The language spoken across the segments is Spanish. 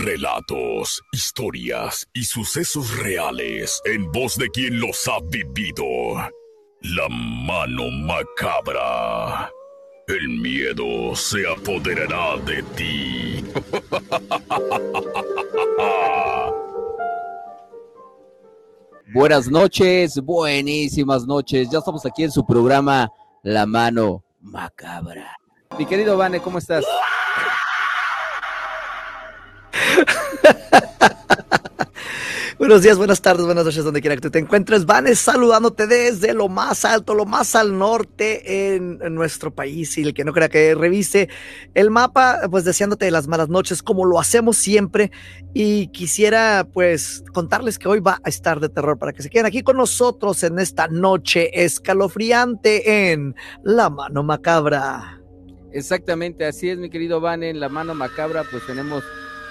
Relatos, historias y sucesos reales en voz de quien los ha vivido. La mano macabra. El miedo se apoderará de ti. Buenas noches, buenísimas noches. Ya estamos aquí en su programa La Mano Macabra. Mi querido Vane, ¿cómo estás? Buenos días, buenas tardes, buenas noches, donde quiera que te encuentres. Vanes saludándote desde lo más alto, lo más al norte en, nuestro país. Y el que no crea que revise el mapa, pues deseándote las malas noches, como lo hacemos siempre. Y quisiera, pues, contarles que hoy va a estar de terror para que se queden aquí con nosotros en esta noche escalofriante en La Mano Macabra. Exactamente, así es, mi querido Van. En La Mano Macabra, pues tenemos,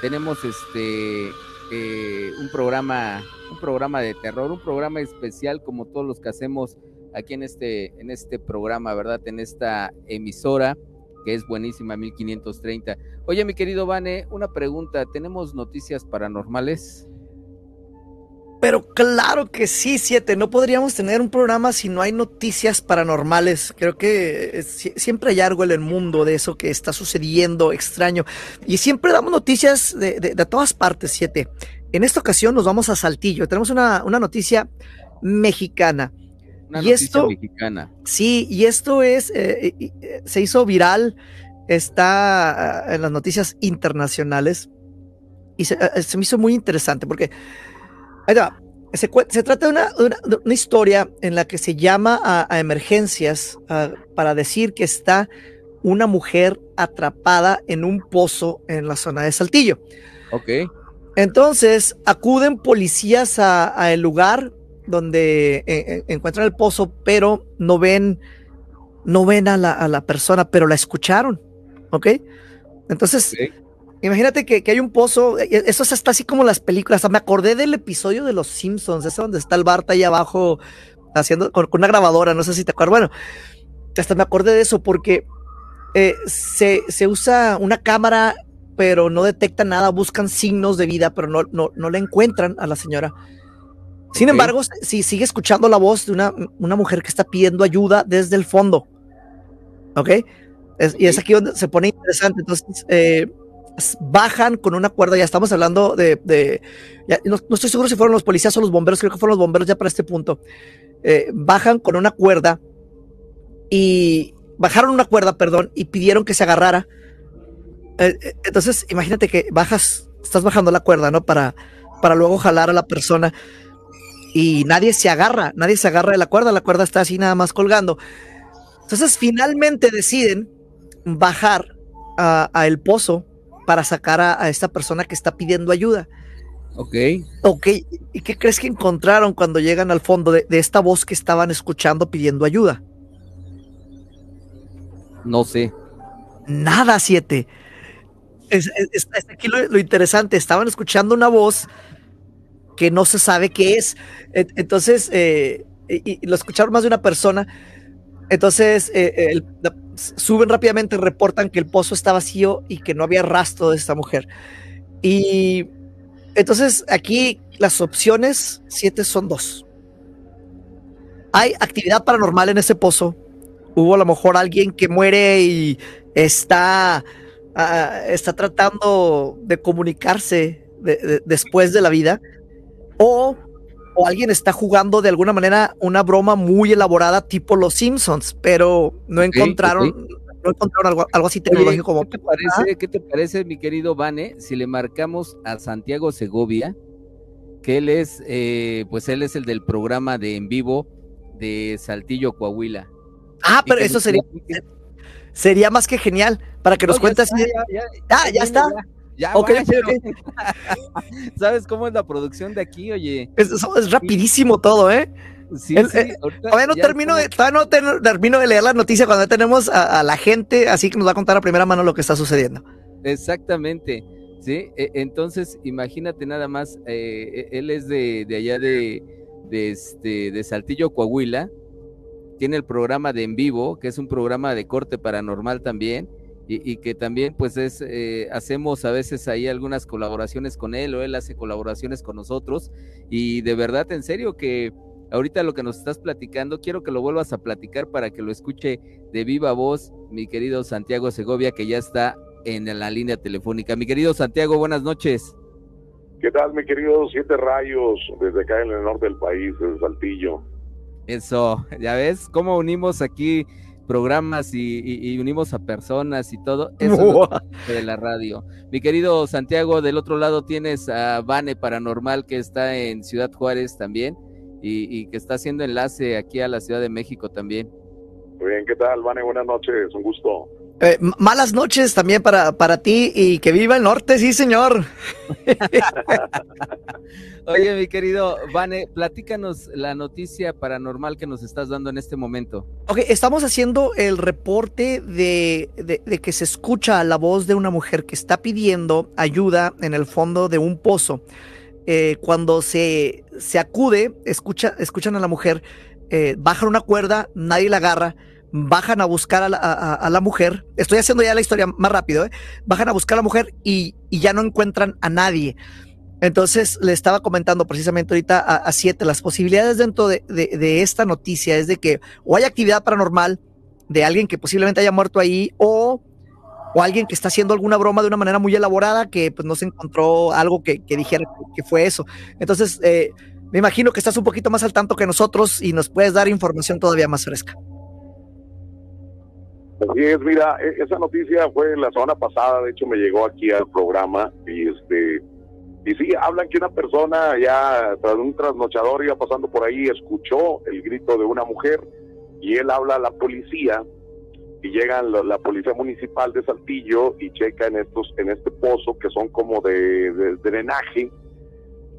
tenemos este eh, un programa, un programa de terror, un programa especial como todos los que hacemos aquí en este, en este programa, ¿verdad? En esta emisora que es buenísima, 1530. Oye, mi querido Vane, una pregunta, ¿tenemos noticias paranormales? Pero claro que sí, siete. No podríamos tener un programa si no hay noticias paranormales. Creo que siempre hay algo en el mundo de eso que está sucediendo extraño. Y siempre damos noticias de, de, todas partes, siete. En esta ocasión nos vamos a Saltillo. Tenemos una, una noticia mexicana. Una y noticia esto, mexicana. Sí, y esto es, eh, eh, se hizo viral, está ah, en las noticias internacionales. Y se, eh, se me hizo muy interesante porque se, trata de una, historia en la que se llama a, emergencias para decir que está una mujer atrapada en un pozo en la zona de Saltillo. Ok. Entonces acuden policías a, el lugar donde e, e, encuentran el pozo, pero no ven, no ven a la, persona, pero la escucharon. ¿Ok? Entonces, Imagínate que, hay un pozo, e, e, eso está así como las películas. me acordé del episodio de Los Simpsons, ese donde está el Bart ahí abajo haciendo con, una grabadora, no sé si te acuerdas. Bueno, hasta me acordé de eso porque eh, se, usa una cámara, pero no detecta nada, buscan signos de vida, pero no, no, no le encuentran a la señora. Sin embargo, si sigue escuchando la voz de una, una, mujer que está pidiendo ayuda desde el fondo. ¿Ok? Y es aquí donde se pone interesante. Entonces, eh, bajan con una cuerda, ya estamos hablando de, no, estoy seguro si fueron los policías o los bomberos, creo que fueron los bomberos ya para este punto, eh, bajan con una cuerda y bajaron una cuerda, perdón, y pidieron que se agarrara. Eh, eh, entonces, imagínate que bajas, estás bajando la cuerda, ¿no? Para, para luego jalar a la persona y nadie se agarra, nadie se agarra de la cuerda, la cuerda está así nada más colgando. Entonces, finalmente deciden bajar a el pozo para sacar a, esta persona que está pidiendo ayuda. Ok. Ok, ¿y qué crees que encontraron cuando llegan al fondo de, esta voz que estaban escuchando pidiendo ayuda? No sé. Nada, siete. Es, aquí lo, interesante, estaban escuchando una voz que no se sabe qué es. Entonces, eh, y, lo escucharon más de una persona. Entonces, eh, el, suben rápidamente, reportan que el pozo está vacío y que no había rastro de esta mujer. Y entonces aquí las opciones, siete son dos. Hay actividad paranormal en ese pozo. Hubo a lo mejor alguien que muere y está, ah, está tratando de comunicarse después de la vida. O, o alguien está jugando de alguna manera una broma muy elaborada tipo Los Simpsons, pero no encontraron, no encontraron algo, algo así tecnológico como... ¿qué te, parece, ¿Qué te parece, mi querido Vane, si le marcamos a Santiago Segovia, que él es, eh, pues él es el del programa de en vivo de Saltillo, Coahuila? Ah, pero eso sería, sería más que genial, para que nos cuentes. Ya, ya, ah, ya, está. Ya, ¿Sabes cómo es la producción de aquí, oye? Es, es rapidísimo todo, ¿eh? Sí, sí, todavía no, termino de, no termino de leer la noticia cuando tenemos a, la gente, así que nos va a contar a primera mano lo que está sucediendo. Exactamente, sí. E, entonces, imagínate nada más, eh, e, él es de, allá de, de, este, de Saltillo, Coahuila. Tiene el programa de En Vivo, que es un programa de corte paranormal también y, que también pues es, eh, hacemos a veces ahí algunas colaboraciones con él o él hace colaboraciones con nosotros y de verdad en serio que ahorita lo que nos estás platicando quiero que lo vuelvas a platicar para que lo escuche de viva voz mi querido Santiago Segovia que ya está en la línea telefónica. Mi querido Santiago, buenas noches. ¿Qué tal, mi querido Siete Rayos, desde acá en el norte del país, desde Saltillo? Eso, ya ves cómo unimos aquí programas y, unimos a personas y todo. Eso de la radio. Mi querido Santiago, del otro lado tienes a Vane Paranormal que está en Ciudad Juárez también y, que está haciendo enlace aquí a la Ciudad de México también. Muy bien, ¿qué tal, Vane? Buenas noches, un gusto. Eh, malas noches también para, para ti y que viva el norte, sí, señor. Oye, mi querido Vane, platícanos la noticia paranormal que nos estás dando en este momento. Ok, estamos haciendo el reporte de, que se escucha la voz de una mujer que está pidiendo ayuda en el fondo de un pozo. Eh, cuando se, se acude, escucha, escuchan a la mujer, eh, bajan una cuerda, nadie la agarra bajan a buscar a la, mujer. Estoy haciendo ya la historia más rápido, ¿eh? Bajan a buscar a la mujer y, ya no encuentran a nadie. Entonces le estaba comentando precisamente ahorita a, Siete, las posibilidades dentro de, esta noticia es de que o hay actividad paranormal de alguien que posiblemente haya muerto ahí o, o alguien que está haciendo alguna broma de una manera muy elaborada que pues no se encontró algo que, dijera que fue eso. Entonces, eh, me imagino que estás un poquito más al tanto que nosotros y nos puedes dar información todavía más fresca. Así es, mira, e, esa noticia fue la semana pasada, de hecho me llegó aquí al programa y este y sí, hablan que una persona ya tras un trasnochador iba pasando por ahí, escuchó el grito de una mujer y él habla a la policía y llegan la, policía municipal de Saltillo y checan estos en este pozo que son como de, drenaje,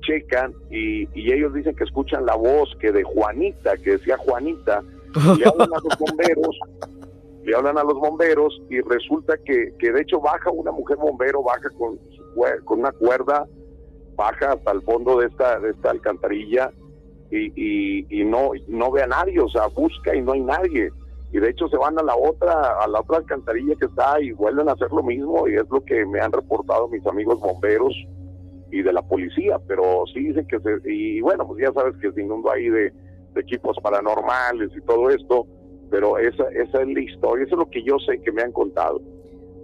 checan y, y, ellos dicen que escuchan la voz que de Juanita, que decía Juanita, y hablan a los bomberos le hablan a los bomberos y resulta que, que de hecho baja una mujer bombero, baja con, con una cuerda, baja hasta el fondo de esta, de esta alcantarilla y, y, no, no ve a nadie, o sea, busca y no hay nadie. Y de hecho se van a la otra, a la otra alcantarilla que está y vuelven a hacer lo mismo y es lo que me han reportado mis amigos bomberos y de la policía, pero sí dicen que se, y bueno, pues ya sabes que se inundó ahí de equipos paranormales y todo esto, pero esa, esa es la historia, eso es lo que yo sé que me han contado.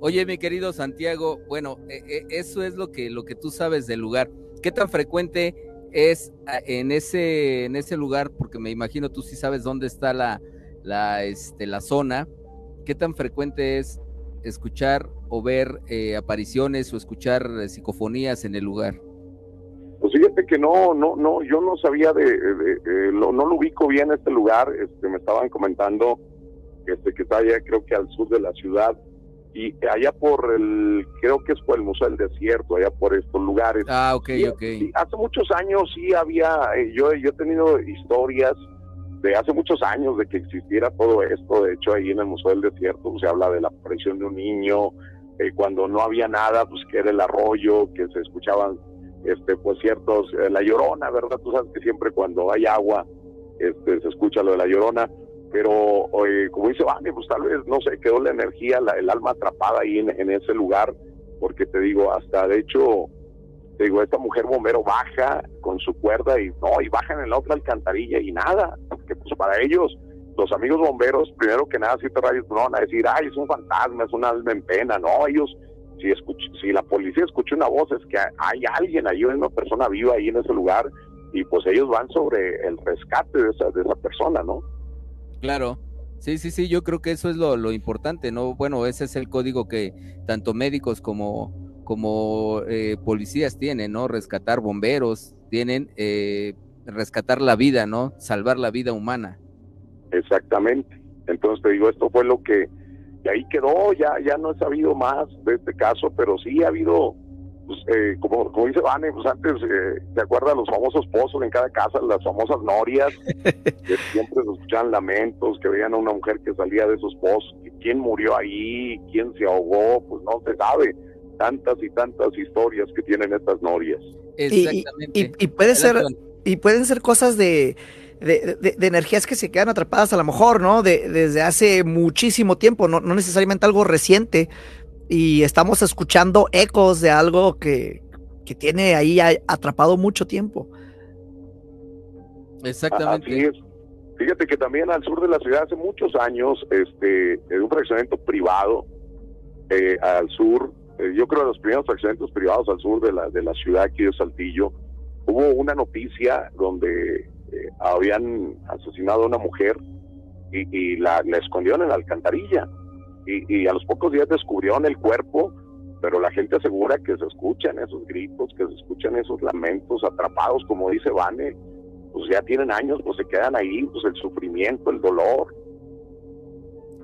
Oye, mi querido Santiago, bueno, e, e, eso es lo que, lo que tú sabes del lugar. ¿Qué tan frecuente es en ese, en ese lugar? Porque me imagino tú sí sabes dónde está la, la, este, la zona. ¿Qué tan frecuente es escuchar o ver eh, apariciones o escuchar eh, psicofonías en el lugar? Pues fíjate que no, no, no, yo no sabía de, no lo ubico bien este lugar, este, me estaban comentando este, que está allá creo que al sur de la ciudad y allá por el, creo que es por el Museo del Desierto, allá por estos lugares. Ah, ok, ok. hace muchos años sí había, eh, yo, yo he tenido historias de hace muchos años de que existiera todo esto, de hecho ahí en el Museo del Desierto se habla de la aparición de un niño, eh, cuando no había nada, pues que era el arroyo, que se escuchaban este, pues ciertos, eh, la llorona, ¿verdad? Tú sabes que siempre cuando hay agua, este, se escucha lo de la llorona, pero como dice Vane, pues tal vez, no sé, quedó la energía, el alma atrapada ahí en, ese lugar, porque te digo, hasta de hecho, te digo, esta mujer bombero baja con su cuerda y no, y bajan en la otra alcantarilla y nada, porque pues para ellos, los amigos bomberos, primero que nada, si te rayos, no van a decir, ay, es un fantasma, es un alma en pena, no, ellos si, si la policía escucha una voz es que hay alguien ahí, una persona viva ahí en ese lugar y pues ellos van sobre el rescate de esa, de esa persona, ¿no? Claro. Sí, sí, sí, yo creo que eso es lo, lo importante, ¿no? Bueno, ese es el código que tanto médicos como, como eh, policías tienen, ¿no? Rescatar bomberos, tienen eh, rescatar la vida, ¿no? Salvar la vida humana. Exactamente. Entonces te digo, esto fue lo que y ahí quedó, ya, ya no he sabido más de este caso, pero sí ha habido pues, eh, como, como dice Vane, pues antes, eh, ¿te acuerdas los famosos pozos en cada casa, las famosas norias? que siempre se escuchaban lamentos, que veían a una mujer que salía de esos pozos, quién murió ahí, quién se ahogó, pues no se sabe. Tantas y tantas historias que tienen estas norias. Exactamente. Y, puede ser, y pueden ser cosas de, de, energías que se quedan atrapadas a lo mejor, ¿no? De, desde hace muchísimo tiempo, no, no necesariamente algo reciente, y estamos escuchando ecos de algo que, tiene ahí atrapado mucho tiempo. Exactamente. Fíjate que también al sur de la ciudad hace muchos años, este, en un fraccionamiento privado eh, al sur, eh, yo creo de los primeros fraccionamientos privados al sur de la, de la ciudad aquí de Saltillo, hubo una noticia donde eh, habían asesinado a una mujer y, la, la escondieron en la alcantarilla y, a los pocos días descubrieron el cuerpo, pero la gente asegura que se escuchan esos gritos, que se escuchan esos lamentos atrapados, como dice Vane, pues ya tienen años, pues se quedan ahí, pues el sufrimiento, el dolor.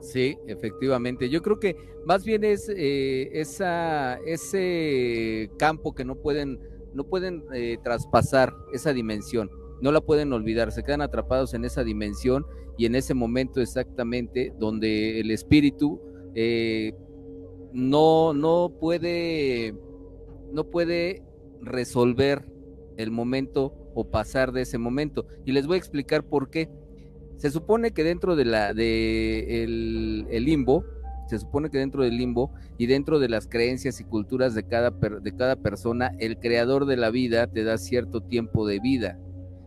Sí, efectivamente. Yo creo que más bien es eh, ese campo que no pueden, no pueden eh, traspasar esa dimensión, no la pueden olvidar, se quedan atrapados en esa dimensión y en ese momento exactamente donde el espíritu eh, no, no puede, no puede resolver el momento o pasar de ese momento. Y les voy a explicar por qué. Se supone que dentro de la de el, limbo, se supone que dentro del limbo y dentro de las creencias y culturas de cada, de cada persona, el creador de la vida te da cierto tiempo de vida.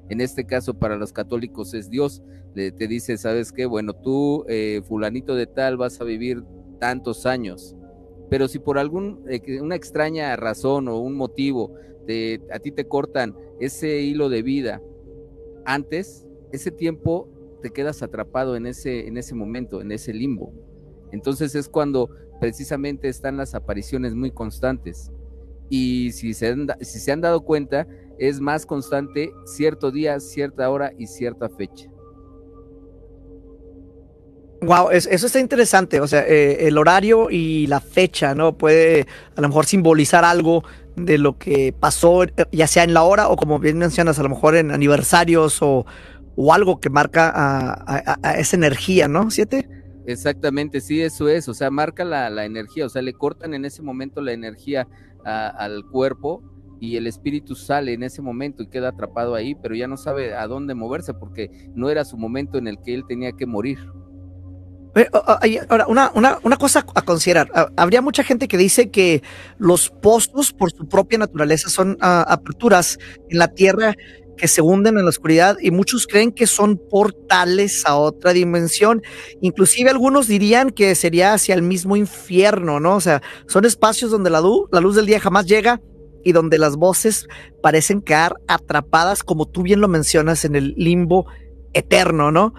En este caso, para los católicos es Dios. te dice, ¿sabes qué? Bueno, tú, eh, fulanito de tal, vas a vivir tantos años. Pero si por algún eh, extraña razón o un motivo a ti te cortan ese hilo de vida antes, ese tiempo te quedas atrapado en ese, en ese momento, en ese limbo. Entonces es cuando precisamente están las apariciones muy constantes. Y si se han dado cuenta, es más constante cierto día, cierta hora y cierta fecha. Wow, eso está interesante. O sea, eh, el horario y la fecha, ¿no? Puede a lo mejor simbolizar algo de lo que pasó, ya sea en la hora o como bien mencionas, a lo mejor en aniversarios o, o algo que marca a, esa energía, ¿no? ¿Siete? Exactamente, sí, eso es. O sea, marca la, la energía. O sea, le cortan en ese momento la energía al cuerpo y el espíritu sale en ese momento y queda atrapado ahí, pero ya no sabe a dónde moverse porque no era su momento en el que él tenía que morir. Ahora, una, una, una, cosa a considerar. Ah, habría mucha gente que dice que los pozos, por su propia naturaleza, son ah, aperturas en la tierra que se hunden en la oscuridad y muchos creen que son portales a otra dimensión. Inclusive algunos dirían que sería hacia el mismo infierno, ¿no? O sea, son espacios donde la, la luz del día jamás llega y donde las voces parecen quedar atrapadas, como tú bien lo mencionas, en el limbo eterno, ¿no?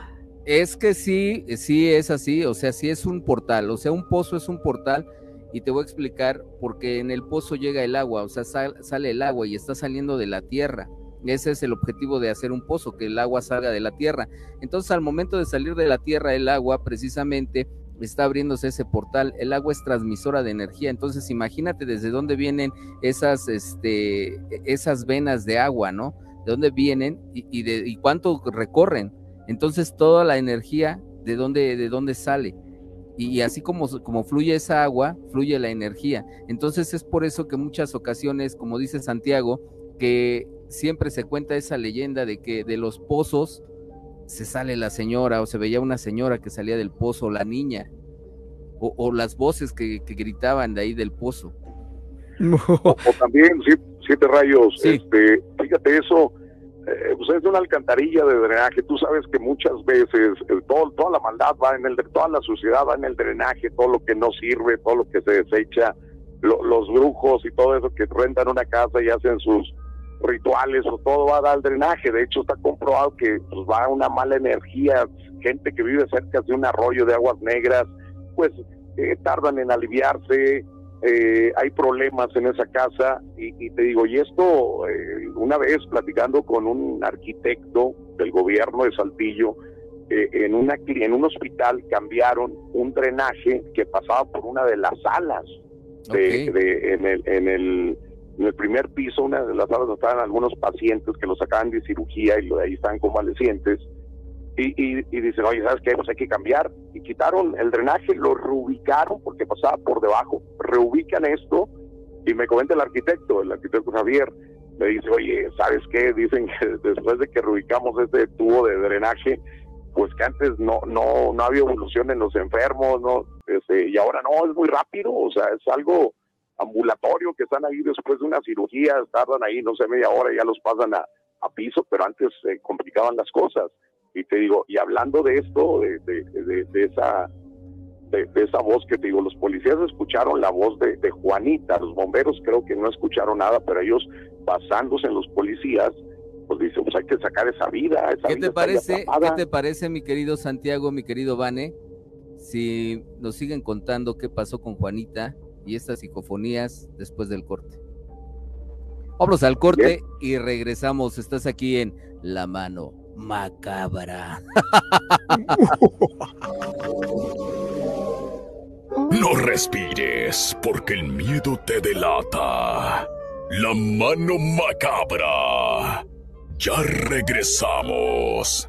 Es que sí, sí es así, o sea, sí es un portal, o sea, un pozo es un portal y te voy a explicar porque en el pozo llega el agua, o sea, sale el agua y está saliendo de la tierra. Ese es el objetivo de hacer un pozo, que el agua salga de la tierra. Entonces, al momento de salir de la tierra el agua, precisamente está abriéndose ese portal. El agua es transmisora de energía. Entonces, imagínate desde dónde vienen esas, este, esas venas de agua, ¿no? De dónde vienen y, de, y cuánto recorren. Entonces toda la energía de dónde, de dónde sale. Y, así como, como fluye esa agua, fluye la energía. Entonces es por eso que muchas ocasiones, como dice Santiago, que siempre se cuenta esa leyenda de que de los pozos se sale la señora o se veía una señora que salía del pozo, la niña, o, las voces que, gritaban de ahí del pozo. o, también siete, rayos, este, fíjate eso, eh, pues es una alcantarilla de drenaje. Tú sabes que muchas veces eh, todo, toda la maldad va en el, toda la suciedad va en el drenaje, todo lo que no sirve, todo lo que se desecha, los brujos y todo eso que rentan una casa y hacen sus rituales o todo va a dar drenaje. De hecho, está comprobado que pues, va una mala energía. Gente que vive cerca de un arroyo de aguas negras, pues eh, tardan en aliviarse, eh, hay problemas en esa casa y, te digo, y esto eh, una vez platicando con un arquitecto del gobierno de Saltillo, eh, en, una, en un hospital cambiaron un drenaje que pasaba por una de las salas de, en, el, en, el, en el primer piso, una de las salas estaban algunos pacientes que los sacaban de cirugía y ahí estaban convalecientes. Y, y, y dicen, oye, ¿sabes qué? Pues hay que cambiar. Y quitaron el drenaje, lo reubicaron porque pasaba por debajo. Reubican esto y me comenta el arquitecto, el arquitecto Javier, me dice, oye, ¿sabes qué? Dicen que después de que reubicamos este tubo de drenaje, pues que antes no no no había evolución en los enfermos, no este, y ahora no, es muy rápido, o sea, es algo ambulatorio que están ahí después de una cirugía, tardan ahí, no sé, media hora, ya los pasan a, a piso, pero antes se complicaban las cosas. Y te digo, y hablando de esto, de, de, de, esa de, esa voz que te digo, los policías escucharon la voz de, Juanita, los bomberos creo que no escucharon nada, pero ellos basándose en los policías, pues dicen, pues hay que sacar esa vida. Esa ¿Qué vida te parece, ¿qué te parece, mi querido Santiago, mi querido Vane, si nos siguen contando qué pasó con Juanita y estas psicofonías después del corte? Vamos al corte y regresamos. Estás aquí en La Mano Macabra. No respires, porque el miedo te delata. La mano macabra. Ya regresamos.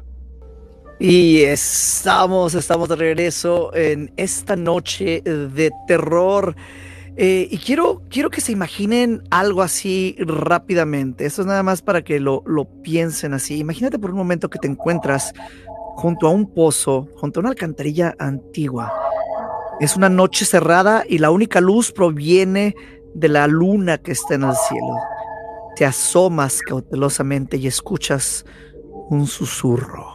Y estamos, estamos de regreso en esta noche de terror. Eh, y quiero, quiero que se imaginen algo así rápidamente. Esto es nada más para que lo, lo piensen así. Imagínate por un momento que te encuentras junto a un pozo, junto a una alcantarilla antigua. Es una noche cerrada y la única luz proviene de la luna que está en el cielo. Te asomas cautelosamente y escuchas un susurro,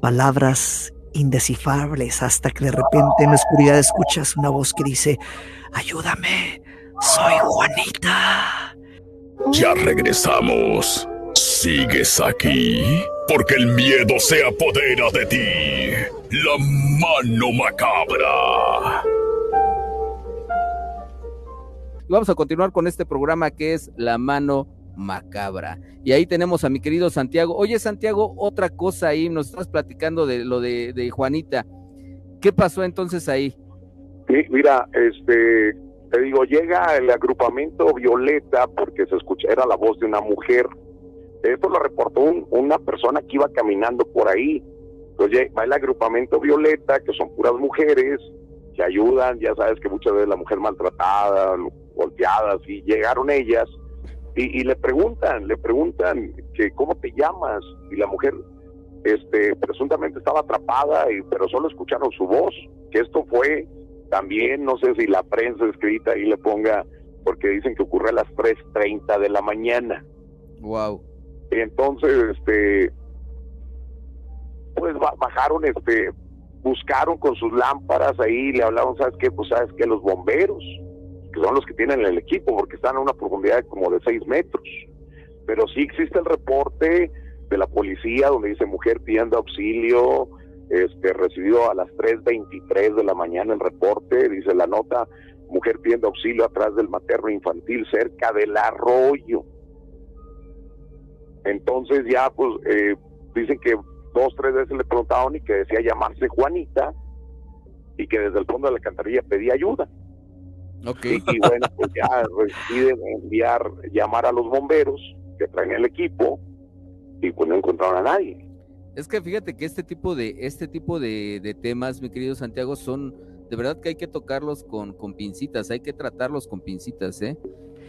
palabras indescifrables hasta que de repente en la oscuridad escuchas una voz que dice, ayúdame, soy Juanita. Ya regresamos. ¿Sigues aquí? Porque el miedo se apodera de ti. La mano macabra. vamos a continuar con este programa que es La mano macabra. Y ahí tenemos a mi querido Santiago. Oye, Santiago, otra cosa ahí, nos estás platicando de lo de, Juanita. ¿Qué pasó entonces ahí? Mira, este, te digo, llega el agrupamiento Violeta porque se escucha, era la voz de una mujer. Esto lo reportó una persona que iba caminando por ahí. Entonces va el agrupamiento Violeta, que son puras mujeres, que ayudan, ya sabes que muchas veces la mujer maltratada, golpeada, y llegaron ellas y, le preguntan, le preguntan que cómo te llamas y la mujer este presuntamente estaba atrapada y pero solo escucharon su voz, que esto fue también no sé si la prensa escrita ahí le ponga porque dicen que ocurre a las 3:30 de la mañana. Wow. Y entonces este pues bajaron este buscaron con sus lámparas ahí le hablaron, ¿sabes qué? Pues sabes que los bomberos son los que tienen el equipo, porque están a una profundidad como de 6 metros. Pero sí existe el reporte de la policía donde dice mujer pidiendo auxilio, este, recibido a las 3.23 de la mañana el reporte, dice la nota, mujer pidiendo auxilio atrás del materno infantil cerca del arroyo. Entonces ya pues eh, dicen que dos, tres veces le preguntaron y que decía llamarse Juanita y que desde el fondo de la alcantarilla pedía ayuda. Y, bueno, pues ya deciden enviar, llamar a los bomberos que traen el equipo y pues no encontraron a nadie. Es que fíjate que este tipo de, este tipo de, temas, mi querido Santiago, son de verdad que hay que tocarlos con, con pincitas, hay que tratarlos con pincitas, ¿eh?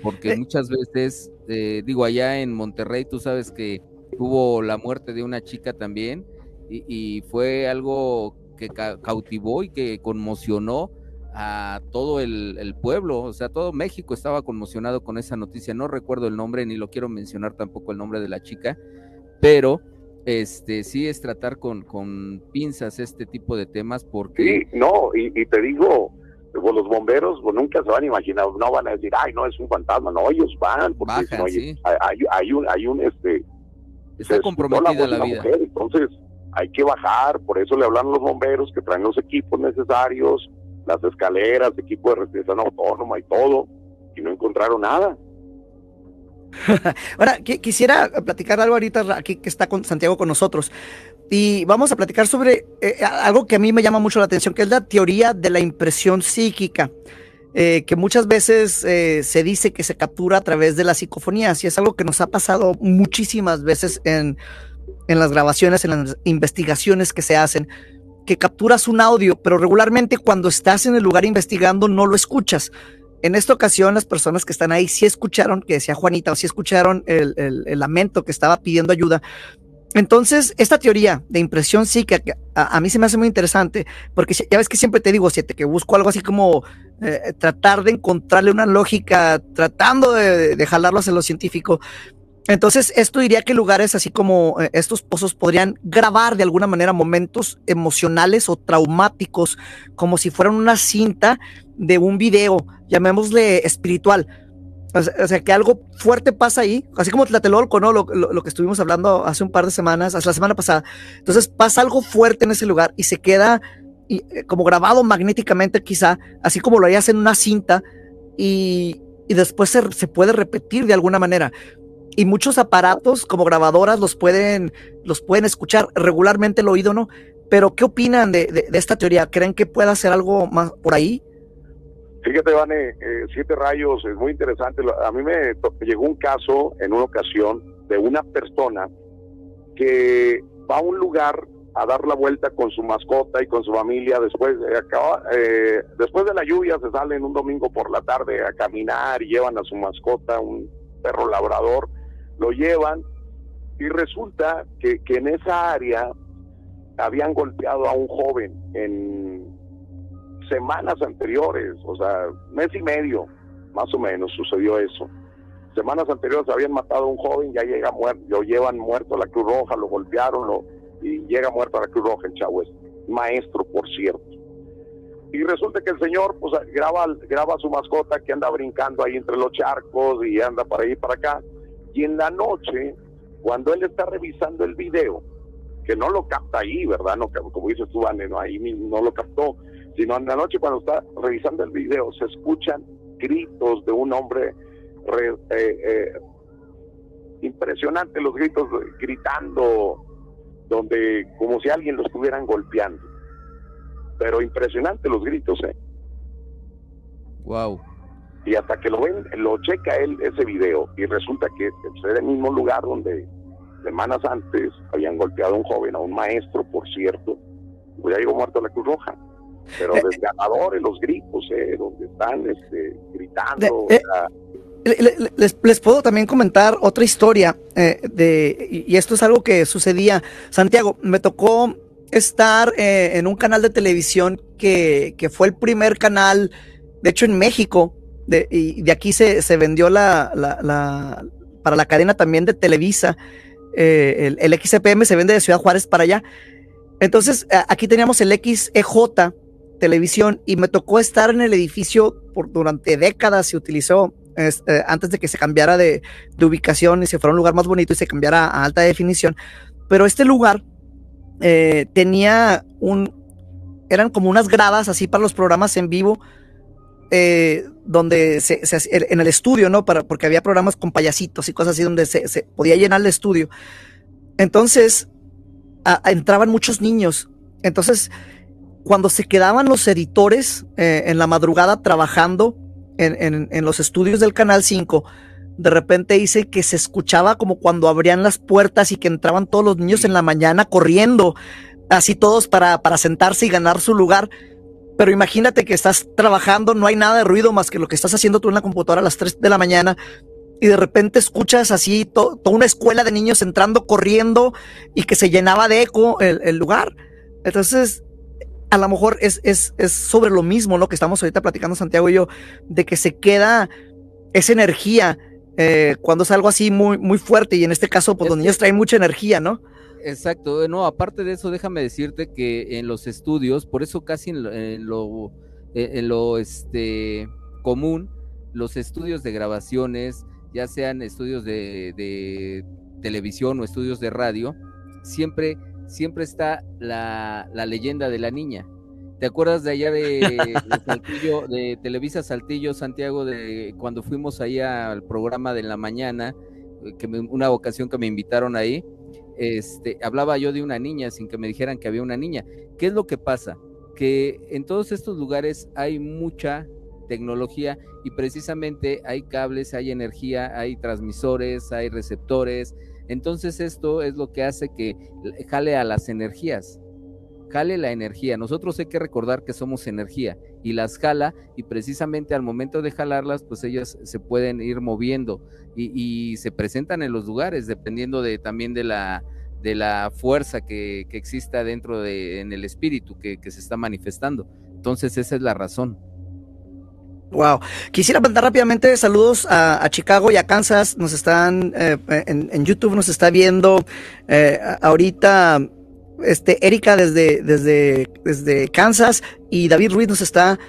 Porque eh. muchas veces, eh, digo, allá en Monterrey, tú sabes que hubo la muerte de una chica también y, y fue algo que cautivó y que conmocionó a todo el, pueblo, o sea, todo México estaba conmocionado con esa noticia. No recuerdo el nombre ni lo quiero mencionar tampoco el nombre de la chica, pero este sí es tratar con, con pinzas este tipo de temas porque... Sí, no, y, te digo, pues, los bomberos pues, nunca se van a imaginar, no van a decir, ay, no, es un fantasma, no, ellos van, porque hay, hay, un, hay un, este... Está comprometida la, vida. entonces, hay que bajar, por eso le hablan los bomberos que traen los equipos necesarios, las escaleras, equipo de respiración autónoma y todo, y no encontraron nada. Ahora, quisiera platicar algo ahorita aquí que está con Santiago con nosotros. Y vamos a platicar sobre eh, algo que a mí me llama mucho la atención, que es la teoría de la impresión psíquica. eh, que muchas veces eh, se dice que se captura a través de las psicofonías y es algo que nos ha pasado muchísimas veces en, en las grabaciones, en las investigaciones que se hacen, que capturas un audio, pero regularmente cuando estás en el lugar investigando no lo escuchas. En esta ocasión, las personas que están ahí sí escucharon, que decía Juanita, o sí escucharon el, el, lamento que estaba pidiendo ayuda. Entonces, esta teoría de impresión sí que a, mí se me hace muy interesante, porque ya ves que siempre te digo, siete, que busco algo así como eh, tratar de encontrarle una lógica, tratando de, de jalarlo hacia lo científico. Entonces, esto diría que lugares así como eh, estos pozos podrían grabar de alguna manera momentos emocionales o traumáticos, como si fueran una cinta de un video, llamémosle espiritual. O sea, que algo fuerte pasa ahí, así como Tlatelolco, ¿no? Lo, lo, que estuvimos hablando hace un par de semanas, hasta la semana pasada. Entonces pasa algo fuerte en ese lugar y se queda y, eh, como grabado magnéticamente quizá, así como lo harías en una cinta y, y después se, se, puede repetir de alguna manera y muchos aparatos como grabadoras los pueden, los pueden escuchar regularmente el oído, ¿no? Pero ¿qué opinan de, esta teoría? ¿Creen que pueda hacer algo más por ahí? Fíjate, Vane, eh, Siete Rayos es muy interesante. A mí me llegó un caso en una ocasión de una persona que va a un lugar a dar la vuelta con su mascota y con su familia después de, acaba, eh, después de la lluvia se salen un domingo por la tarde a caminar y llevan a su mascota un perro labrador lo llevan y resulta que, en esa área habían golpeado a un joven en semanas anteriores, o sea, mes y medio, más o menos, sucedió eso. Semanas anteriores habían matado a un joven, ya llega muerto, lo llevan muerto a la Cruz Roja, lo golpearon lo, y llega muerto a la Cruz Roja en Chagüez. Maestro, por cierto. Y resulta que el señor pues, graba, graba a su mascota que anda brincando ahí entre los charcos y anda para ahí para acá y en la noche, cuando él está revisando el video, que no lo capta ahí, ¿verdad? No, como dices tú, Vane, no, ahí no lo captó, sino en la noche cuando está revisando el video, se escuchan gritos de un hombre eh, eh, impresionante, los gritos gritando, donde como si alguien lo estuvieran golpeando. Pero impresionante los gritos, ¿eh? Wow y hasta que lo ven, lo checa él ese video y resulta que es el mismo lugar donde semanas antes habían golpeado a un joven, a un maestro, por cierto, pues ya llegó muerto a la Cruz Roja. Pero eh, desgarradores los gritos, eh, donde están este, gritando. Eh, les, les, puedo también comentar otra historia eh, de, y esto es algo que sucedía. Santiago, me tocó estar en un canal de televisión que, que fue el primer canal, de hecho en México, de, y de aquí se, se vendió la, la, para la cadena también de Televisa. Eh, el, el, XCPM se vende de Ciudad Juárez para allá. Entonces, aquí teníamos el XEJ televisión y me tocó estar en el edificio por, durante décadas. Se utilizó eh, antes de que se cambiara de, de, ubicación y se fuera un lugar más bonito y se cambiara a alta definición. Pero este lugar eh, tenía un, eran como unas gradas así para los programas en vivo eh, donde se, en el estudio, ¿no? Para, porque había programas con payasitos y cosas así donde se, se podía llenar el estudio. Entonces, entraban muchos niños. Entonces, cuando se quedaban los editores eh, en la madrugada trabajando en, en, los estudios del Canal 5, de repente dice que se escuchaba como cuando abrían las puertas y que entraban todos los niños en la mañana corriendo, así todos para, para sentarse y ganar su lugar. Pero imagínate que estás trabajando, no hay nada de ruido más que lo que estás haciendo tú en la computadora a las 3 de la mañana y de repente escuchas así toda una escuela de niños entrando corriendo y que se llenaba de eco el, lugar. Entonces, a lo mejor es, es, es, sobre lo mismo, ¿no? Que estamos ahorita platicando Santiago y yo, de que se queda esa energía eh, cuando es algo así muy, muy fuerte y en este caso, pues los niños traen mucha energía, ¿no? Exacto, no, aparte de eso, déjame decirte que en los estudios, por eso casi en lo, en lo, este, común, los estudios de grabaciones, ya sean estudios de, televisión o estudios de radio, siempre, siempre está la, la, leyenda de la niña. ¿Te acuerdas de allá de, Saltillo, de Televisa Saltillo, Santiago, de cuando fuimos ahí al programa de la mañana, que una ocasión que me invitaron ahí? Este, hablaba yo de una niña sin que me dijeran que había una niña. ¿Qué es lo que pasa? Que en todos estos lugares hay mucha tecnología y precisamente hay cables, hay energía, hay transmisores, hay receptores. Entonces esto es lo que hace que jale a las energías, jale la energía. Nosotros hay que recordar que somos energía y las jala y precisamente al momento de jalarlas, pues ellas se pueden ir moviendo y, se presentan en los lugares dependiendo de también de la de la fuerza que, exista dentro de en el espíritu que, se está manifestando. Entonces esa es la razón. Wow. Quisiera mandar rápidamente saludos a, Chicago y a Kansas. Nos están eh, en, YouTube, nos está viendo eh, ahorita este, Erika desde, desde, desde Kansas y David Ruiz nos está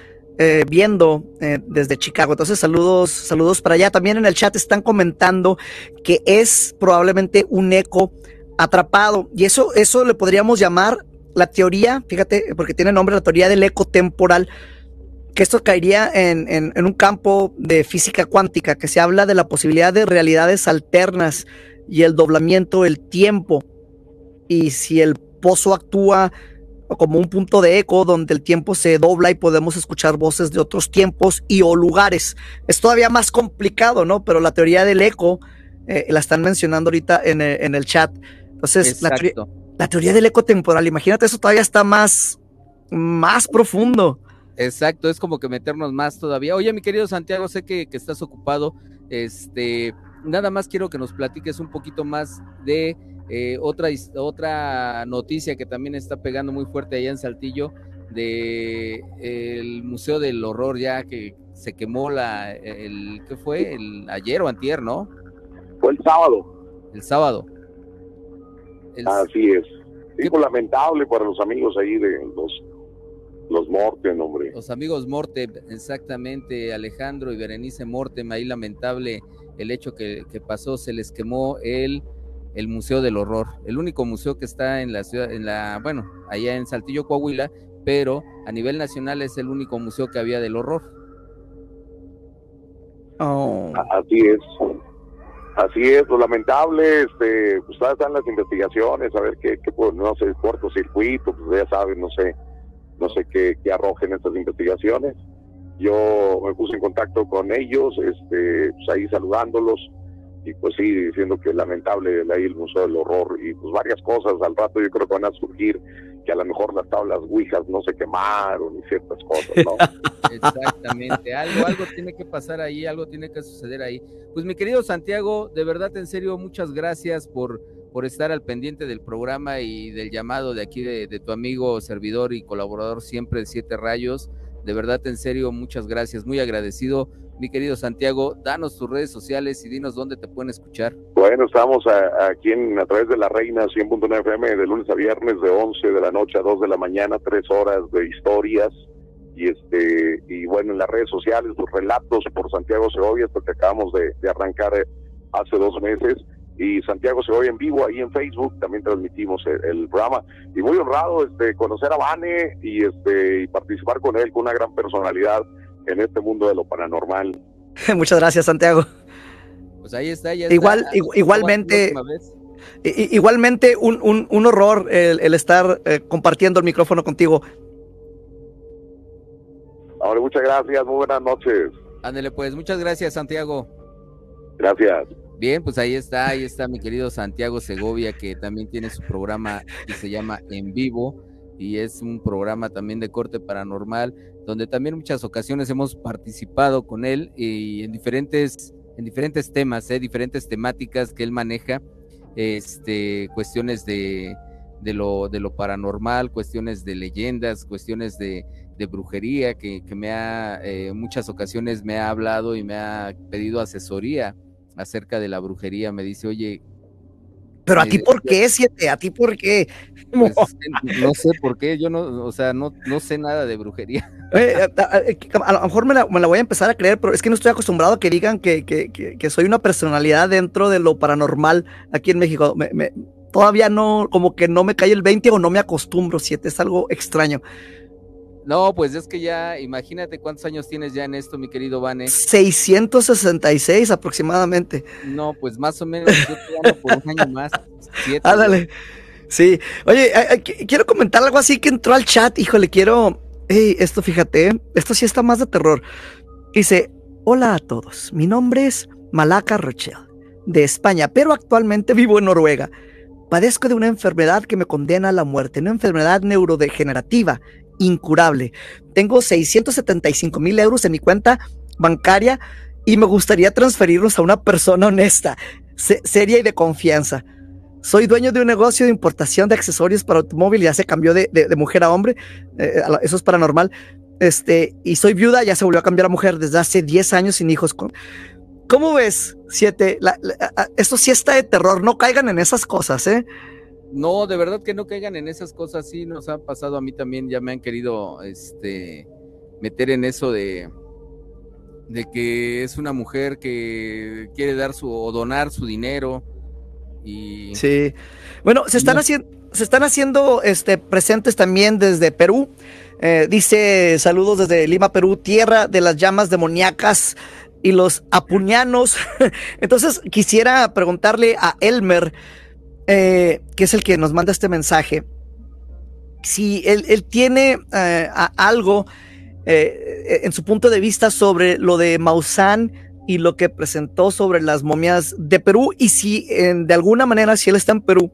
eh, viendo eh, desde Chicago. Entonces, saludos, saludos para allá. También en el chat están comentando que es probablemente un eco atrapado. Y eso, eso le podríamos llamar la teoría, fíjate, porque tiene nombre la teoría del eco temporal, que esto caería en, en un campo de física cuántica, que se habla de la posibilidad de realidades alternas y el doblamiento del tiempo. Y si el pozo actúa como un punto de eco donde el tiempo se dobla y podemos escuchar voces de otros tiempos y o lugares. Es todavía más complicado, ¿no? Pero la teoría del eco eh, la están mencionando ahorita en el, chat. Entonces, la teoría, la teoría, del eco temporal, imagínate, eso todavía está más, más profundo. Exacto, es como que meternos más todavía. Oye, mi querido Santiago, sé que, que estás ocupado. Este, nada más quiero que nos platiques un poquito más de eh, otra, otra noticia que también está pegando muy fuerte allá en Saltillo, de el Museo del Horror ya que se quemó la, el, ¿qué fue? El ayer o antier, ¿no? Fue el sábado. El sábado. Así es. Digo, pues, lamentable para los amigos ahí de los, los Morten, hombre. Los amigos Morte, exactamente, Alejandro y Berenice Morte, ahí lamentable el hecho que, que pasó, se les quemó el el Museo del Horror, el único museo que está en la ciudad, en la, bueno, allá en Saltillo, Coahuila, pero a nivel nacional es el único museo que había del horror. Oh. Así es. Así es, lo lamentable, este, pues están las investigaciones, a ver qué, qué no sé, cortocircuito, pues ya saben, no sé, no sé qué, qué arrojen estas investigaciones. Yo me puse en contacto con ellos, este, pues ahí saludándolos, y pues sí, diciendo que lamentable ahí el Museo del Horror y pues varias cosas al rato yo creo que van a surgir que a lo mejor las tablas ouijas no se quemaron y ciertas cosas, ¿no? Exactamente, algo, algo tiene que pasar ahí, algo tiene que suceder ahí. Pues mi querido Santiago, de verdad en serio, muchas gracias por, por estar al pendiente del programa y del llamado de aquí de tu amigo, servidor y colaborador siempre de Siete Rayos. De verdad, en serio, muchas gracias, muy agradecido. Mi querido Santiago, danos tus redes sociales y dinos dónde te pueden escuchar. Bueno, estamos aquí en, a través de la Reina 100.9 FM de lunes a viernes de 11 de la noche a 2 de la mañana, tres horas de historias. Y este y bueno en las redes sociales los relatos por Santiago Segovia, esto que acabamos de, arrancar eh, hace dos meses y Santiago Segovia en vivo ahí en Facebook también transmitimos el, programa y muy honrado este conocer a Vane y este y participar con él con una gran personalidad en este mundo de lo paranormal. Muchas gracias, Santiago. Pues ahí está. Igual, igualmente. Igualmente un, un, horror el, estar eh, compartiendo el micrófono contigo. Ahora, muchas gracias, muy buenas noches. Ándele pues, muchas gracias Santiago. Gracias. Bien, pues ahí está, ahí está mi querido Santiago Segovia, que también tiene su programa que se llama En Vivo y es un programa también de corte paranormal, donde también muchas ocasiones hemos participado con él y en diferentes, en diferentes temas, ¿eh? diferentes temáticas que él maneja, este, cuestiones de, de, lo, de lo paranormal, cuestiones de leyendas, cuestiones de, brujería, que, que, me ha, eh, muchas ocasiones me ha hablado y me ha pedido asesoría acerca de la brujería. Me dice, oye, pero a ti por qué, siete, a ti por qué. Pues, no sé por qué, yo no, o sea, no, no sé nada de brujería. a, lo mejor me la, voy a empezar a creer, pero es que no estoy acostumbrado a que digan que, que, que, soy una personalidad dentro de lo paranormal aquí en México. todavía no, como que no me cae el 20 o no me acostumbro, siete, es algo extraño. No, pues es que ya, imagínate cuántos años tienes ya en esto, mi querido Vane. 666 aproximadamente. No, pues más o menos, yo te por un año más. Siete, Ándale. Sí. Oye, quiero comentar algo así que entró al chat. Híjole, quiero. Hey, esto fíjate, esto sí está más de terror. Dice, hola a todos, mi nombre es Malaka Rochelle, de España, pero actualmente vivo en Noruega. Padezco de una enfermedad que me condena a la muerte, una enfermedad neurodegenerativa, incurable. Tengo 675 mil euros en mi cuenta bancaria y me gustaría transferirlos a una persona honesta, seria y de confianza. Soy dueño de un negocio de importación de accesorios para automóvil, ya se cambió de, mujer a hombre, eh, eso es paranormal. Este, y soy viuda, ya se volvió a cambiar a mujer desde hace 10 años sin hijos. ¿Cómo ves, Siete? esto sí está de terror, no caigan en esas cosas, ¿eh? No, de verdad que no caigan en esas cosas, sí nos ha pasado a mí también, ya me han querido este, meter en eso de, de que es una mujer que quiere dar su o donar su dinero y sí. Bueno se están haciendo se están haciendo este presentes también desde Perú. Eh, dice saludos desde Lima Perú tierra de las llamas demoníacas y los apuñanos entonces quisiera preguntarle a Elmer eh, que es el que nos manda este mensaje si él, tiene eh, algo eh, en su punto de vista sobre lo de Maussan y lo que presentó sobre las momias de Perú y si de alguna manera, si él está en Perú,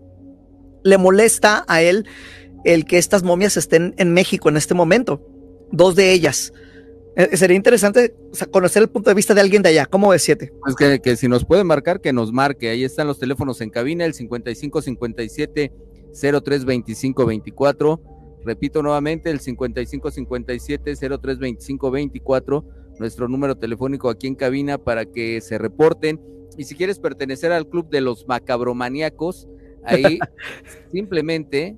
le molesta a él el que estas momias estén en México en este momento, dos de ellas. Eh, sería interesante conocer el punto de vista de alguien de allá. ¿Cómo ves, siete? Pues que, que, si nos puede marcar, que nos marque. Ahí están los teléfonos en cabina, el 5557 032524 Repito nuevamente, el 5557-032524, nuestro número telefónico aquí en cabina para que se reporten. Y si quieres pertenecer al club de los macabromaníacos, ahí simplemente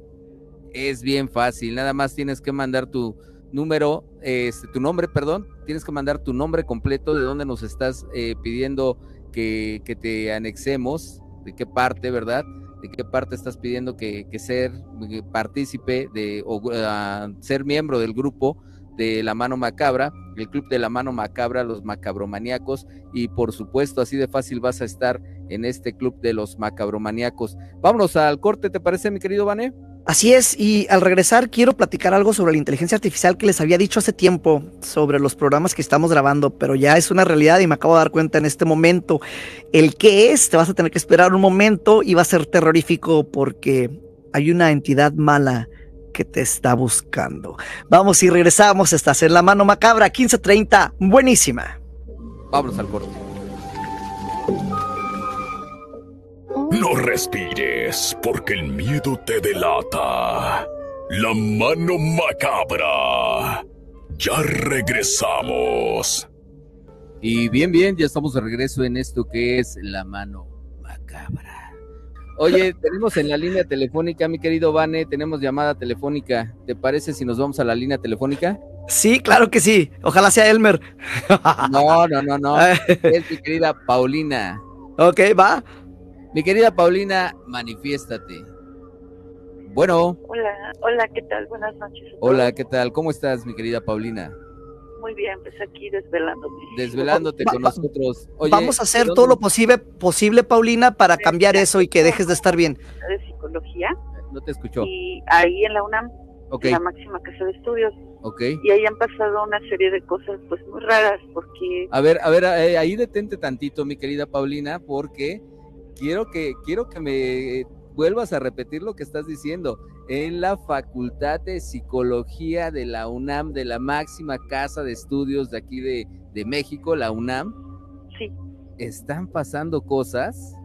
es bien fácil. Nada más tienes que mandar tu número, este, tu nombre, perdón, tienes que mandar tu nombre completo de dónde nos estás eh, pidiendo que, que te anexemos, de qué parte, ¿verdad? de qué parte estás pidiendo que, ser eh, partícipe de o ah, ser miembro del grupo de la mano macabra, el club de la mano macabra, los macabromaníacos, y por supuesto, así de fácil vas a estar en este club de los macabromaníacos. Vámonos al corte, ¿te parece, mi querido Vané? Así es, y al regresar quiero platicar algo sobre la inteligencia artificial que les había dicho hace tiempo sobre los programas que estamos grabando, pero ya es una realidad y me acabo de dar cuenta en este momento. El que es, te vas a tener que esperar un momento y va a ser terrorífico porque hay una entidad mala que te está buscando. Vamos y regresamos, estás en la mano macabra 1530, buenísima. Vámonos al. No respires, porque el miedo te delata. La mano macabra. Ya regresamos. Y bien, bien, ya estamos de regreso en esto que es la mano macabra. Oye, tenemos en la línea telefónica, mi querido Vane, tenemos llamada telefónica. ¿Te parece si nos vamos a la línea telefónica? Sí, claro que sí. Ojalá sea Elmer. No, no, no, no. es mi querida Paulina. Ok, va. Mi querida Paulina, manifiéstate. Bueno. Hola, hola, ¿qué tal? Buenas noches. Hola, ¿qué tal? ¿Cómo estás, mi querida Paulina? Muy bien, pues aquí desvelándome. Desvelándote con nosotros. vamos a hacer todo lo posible, posible, Paulina, para cambiar eso y que dejes de estar bien. De psicología. No te escuchó. Y ahí en la UNAM, en la máxima casa de estudios. Ok. Y ahí han pasado una serie de cosas pues muy raras porque... A ver, a ver, eh, ahí detente tantito, mi querida Paulina, porque quiero que, quiero que me vuelvas a repetir lo que estás diciendo. En la Facultad de Psicología de la UNAM, de la máxima casa de estudios de aquí de, México, la UNAM. Sí. ¿Están pasando cosas?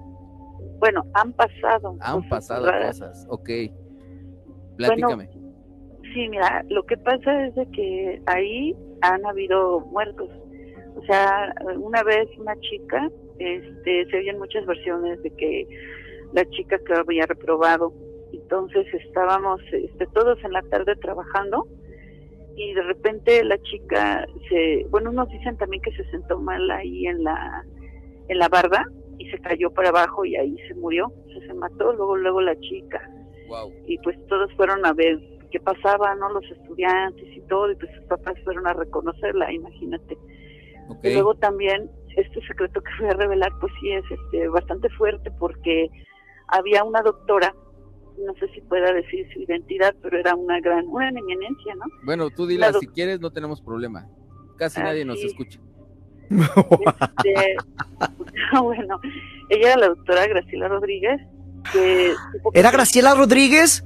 Bueno, han pasado. Han pasado cosas, ok. Platícame. sí, mira, lo que pasa es de que ahí han habido muertos. O sea, una vez una chica este, se oyen muchas versiones de que la chica que había reprobado. Entonces estábamos este, todos en la tarde trabajando y de repente la chica se, bueno, unos dicen también que se sentó mal ahí en la en la barda y se cayó para abajo y ahí se murió, se, se mató, luego luego la chica. Y pues todos fueron a ver qué pasaba, ¿no? Los estudiantes y todo, y pues sus papás fueron a reconocerla, imagínate. Y luego también este secreto que voy a revelar, pues sí es este, bastante fuerte porque había una doctora, no sé si pueda decir su identidad, pero era una gran, una eminencia, ¿no? Bueno, tú dila, si quieres no tenemos problema. Casi nadie nos escucha. Este, bueno, ella era la doctora Graciela Rodríguez. Que ¿Era Graciela Rodríguez?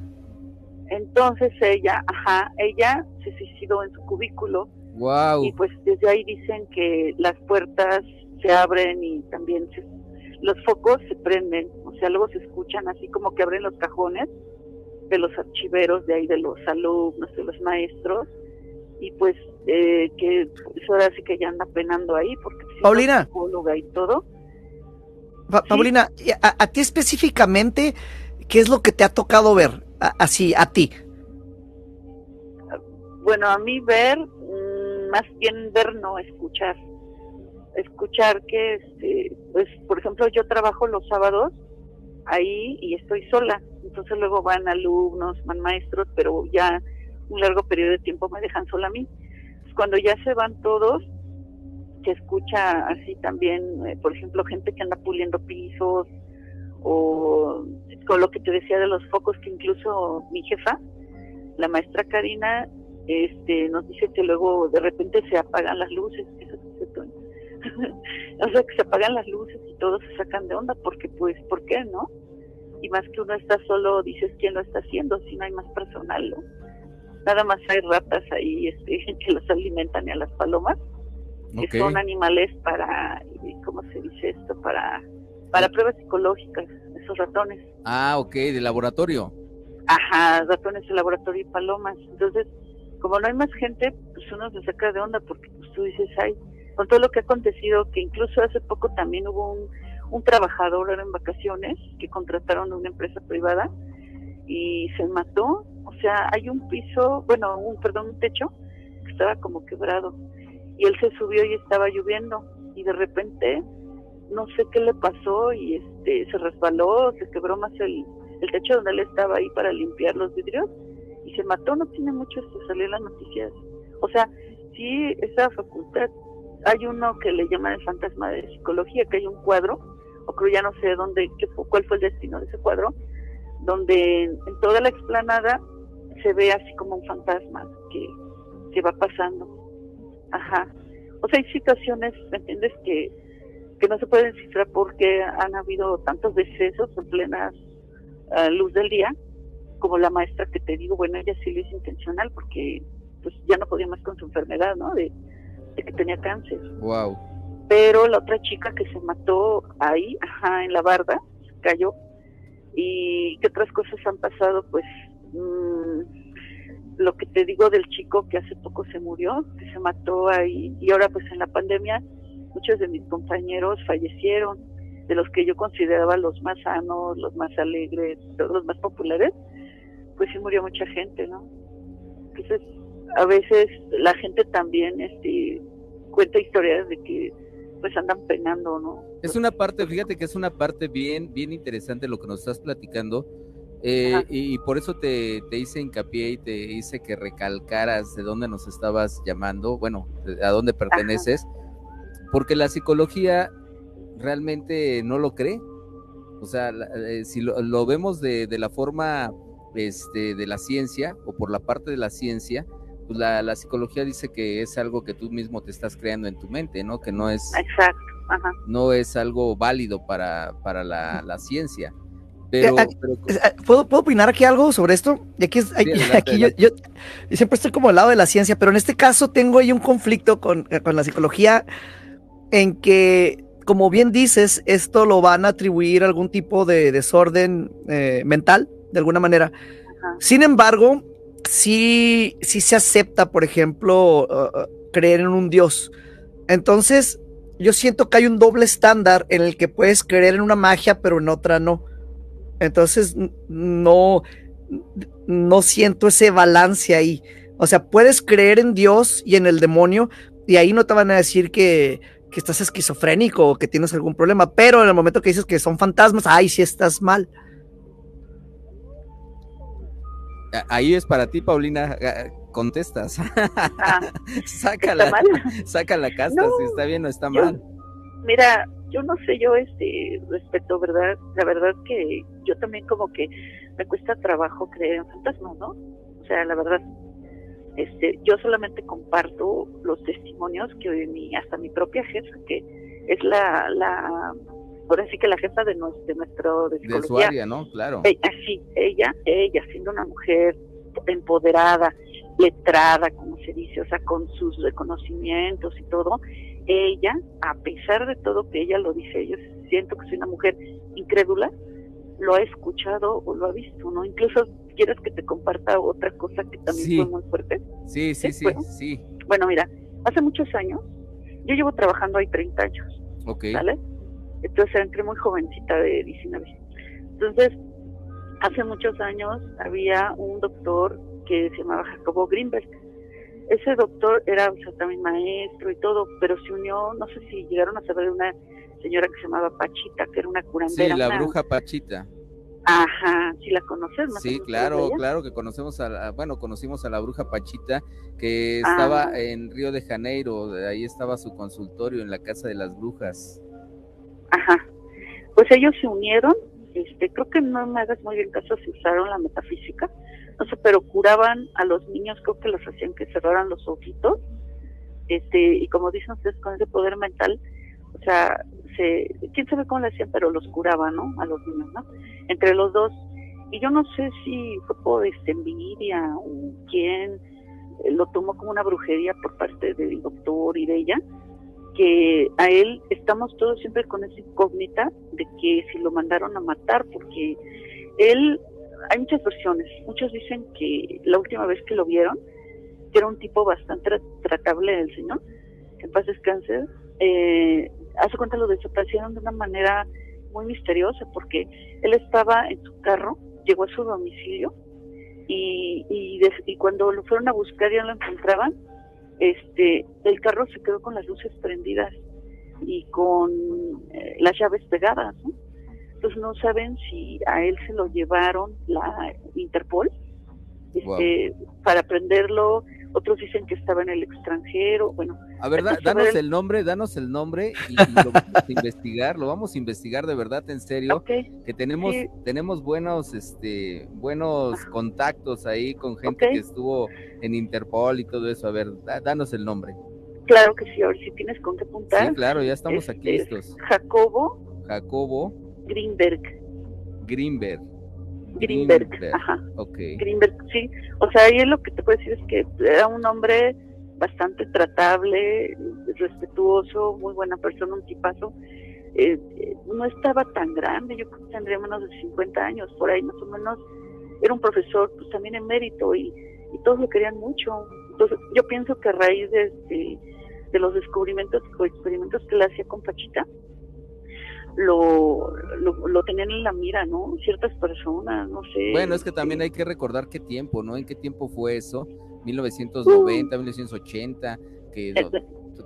Entonces ella, ajá, ella se suicidó en su cubículo. Wow. Y pues desde ahí dicen que las puertas se abren y también los focos se prenden, o sea, luego se escuchan así como que abren los cajones de los archiveros de ahí de los alumnos, de los maestros y pues eh, que eso ahora sí que ya anda penando ahí porque Paulina y todo. Paulina, a, ti específicamente, ¿qué es lo que te ha tocado ver? así, a ti. Bueno, a mí ver, más bien ver, no escuchar. Escuchar que, este, pues, por ejemplo, yo trabajo los sábados ahí y estoy sola. Entonces luego van alumnos, van maestros, pero ya un largo periodo de tiempo me dejan sola a mí. Cuando ya se van todos, se escucha así también, eh, por ejemplo, gente que anda puliendo pisos o con lo que te decía de los focos que incluso mi jefa, la maestra Karina, este, nos dice que luego de repente se apagan las luces, o sea que se apagan las luces y todos se sacan de onda porque pues, ¿por qué no? Y más que uno está solo, dices quién lo está haciendo, si no hay más personal, ¿no? Nada más hay ratas ahí este, que los alimentan y a las palomas, que son animales para, ¿cómo se dice esto? Para, para pruebas psicológicas, esos ratones. Ah, ok, de laboratorio. Ajá, ratones de laboratorio y palomas. Entonces, como no hay más gente, pues uno se saca de onda porque pues tú dices, ay, con todo lo que ha acontecido, que incluso hace poco también hubo un, un trabajador en vacaciones que contrataron a una empresa privada y se mató. O sea, hay un piso, bueno, un, perdón, un techo que estaba como quebrado y él se subió y estaba lloviendo y de repente no sé qué le pasó y este se resbaló, se quebró más el, el techo donde él estaba ahí para limpiar los vidrios y se mató, no tiene mucho esto, salió las noticias. O sea, sí, esa facultad, hay uno que le llaman el fantasma de psicología, que hay un cuadro, o creo ya no sé dónde, qué, cuál fue el destino de ese cuadro, donde en, toda la explanada se ve así como un fantasma que, que va pasando. Ajá. O sea, hay situaciones, ¿me entiendes?, que, que no se pueden cifrar porque han habido tantos decesos en plena ah, luz del día como la maestra que te digo, bueno, ella sí lo hizo intencional porque pues ya no podía más con su enfermedad, ¿no? De, que tenía cáncer. Wow. Pero la otra chica que se mató ahí, ajá, en la barda, cayó. Y qué otras cosas han pasado, pues mmm, lo que te digo del chico que hace poco se murió, que se mató ahí, y ahora pues en la pandemia muchos de mis compañeros fallecieron, de los que yo consideraba los más sanos, los más alegres, los más populares, pues sí murió mucha gente, ¿no? Entonces, a veces la gente también este, cuenta historias de que pues andan penando, ¿no? Es una parte, fíjate que es una parte bien, bien interesante lo que nos estás platicando. Eh, y, por eso te, te, hice hincapié y te hice que recalcaras de dónde nos estabas llamando, bueno, a dónde perteneces, porque la psicología realmente no lo cree. O sea, eh, si lo, lo vemos de, de, la forma este, de la ciencia o por la parte de la ciencia, pues la, psicología dice que es algo que tú mismo te estás creando en tu mente, ¿no? Que no es, Exacto. no es algo válido para, para la, ciencia. Pero, eh, eh, ¿Puedo, ¿Puedo opinar aquí algo sobre esto? Aquí, aquí Yo, siempre estoy como al lado de la ciencia, pero en este caso tengo ahí un conflicto con, con la psicología en que, como bien dices, esto lo van a atribuir a algún tipo de desorden eh, mental de alguna manera. Sin embargo, sí, sí se acepta, por ejemplo, uh, uh, creer en un Dios. Entonces, yo siento que hay un doble estándar en el que puedes creer en una magia, pero en otra no. Entonces, no, no siento ese balance ahí. O sea, puedes creer en Dios y en el demonio, y ahí no te van a decir que, que estás esquizofrénico o que tienes algún problema, pero en el momento que dices que son fantasmas, ay, sí estás mal. Ahí es para ti, Paulina, contestas. Ah, saca, la, saca la casta si está bien o está mal. Mira, yo no sé, yo este respeto, ¿verdad? La verdad que yo también como que me cuesta trabajo creer en fantasmas, ¿no? O sea, la verdad. Este, yo solamente comparto los testimonios que mi, hasta mi propia jefa, que es la, la ahora sí que la jefa de, nuestro, de nuestro de, de su área, ¿no? Claro. Así, ella, ella siendo una mujer empoderada, letrada, como se dice, o sea, con sus reconocimientos y todo, ella, a pesar de todo que ella lo dice, yo siento que soy una mujer incrédula, lo ha escuchado o lo ha visto, ¿no? Incluso quieres que te comparta otra cosa que también fue muy fuerte. Sí, sí, sí, bueno, sí. Bueno, mira, hace muchos años, yo llevo trabajando ahí 30 años. Ok. ¿Sale? Entonces entré muy jovencita de 19. Entonces, hace muchos años había un doctor que se llamaba Jacobo Greenberg. Ese doctor era o sea, también maestro y todo, pero se unió, no sé si llegaron a saber de una señora que se llamaba Pachita, que era una curandera. Sí, la una- bruja Pachita. Ajá, si la conoces. más Sí, claro, claro que conocemos a la, bueno, conocimos a la bruja Pachita que Ah. estaba en Río de Janeiro, ahí estaba su consultorio en la casa de las brujas. Ajá. Pues ellos se unieron, este, creo que no me hagas muy bien caso si usaron la metafísica, no sé, pero curaban a los niños, creo que los hacían que cerraran los ojitos, este, y como dicen ustedes, con ese poder mental, o sea, se, quién sabe cómo lo hacían, pero los curaban, ¿no? A los niños, ¿no? Entre los dos. Y yo no sé si fue por este, envidia o quién eh, lo tomó como una brujería por parte del doctor y de ella, que a él estamos todos siempre con esa incógnita de que si lo mandaron a matar, porque él, hay muchas versiones, muchos dicen que la última vez que lo vieron, que era un tipo bastante tra- tratable del señor, que en paz descanse, eh, hace cuenta lo desaparecieron de una manera muy misteriosa, porque él estaba en su carro, llegó a su domicilio, y, y, y cuando lo fueron a buscar y no lo encontraban, este, el carro se quedó con las luces prendidas y con eh, las llaves pegadas, ¿no? Entonces no saben si a él se lo llevaron la Interpol este, para prenderlo, otros dicen que estaba en el extranjero, bueno, A ver, da- danos el- el nombre, danos el nombre y, y lo vamos a investigar, lo vamos a investigar de verdad, en serio, ok, que tenemos, Sí. tenemos buenos, este, buenos Ajá. contactos ahí con gente que estuvo en Interpol y todo eso. A ver, da- danos el nombre. claro que sí, ahora si tienes con qué apuntar, Sí, claro, ya estamos aquí Este, listos. Jacobo Jacobo Greenberg, Greenberg. Greenberg, ajá. Ok. Greenberg, sí. O sea, ahí lo que te puedo decir es que era un hombre bastante tratable, respetuoso, muy buena persona, un tipazo. Eh, no estaba tan grande, yo creo que tendría menos de 50 años, por ahí más o menos. Era un profesor, pues también en mérito y, y todos lo querían mucho. Entonces, yo pienso que a raíz de, este, de los descubrimientos o experimentos que le hacía con Pachita, lo, lo, lo tenían en la mira, ¿no? Ciertas personas, no sé. Bueno, es que también hay que recordar qué tiempo, ¿no? ¿En qué tiempo fue eso? 1990, 1980, que Eh,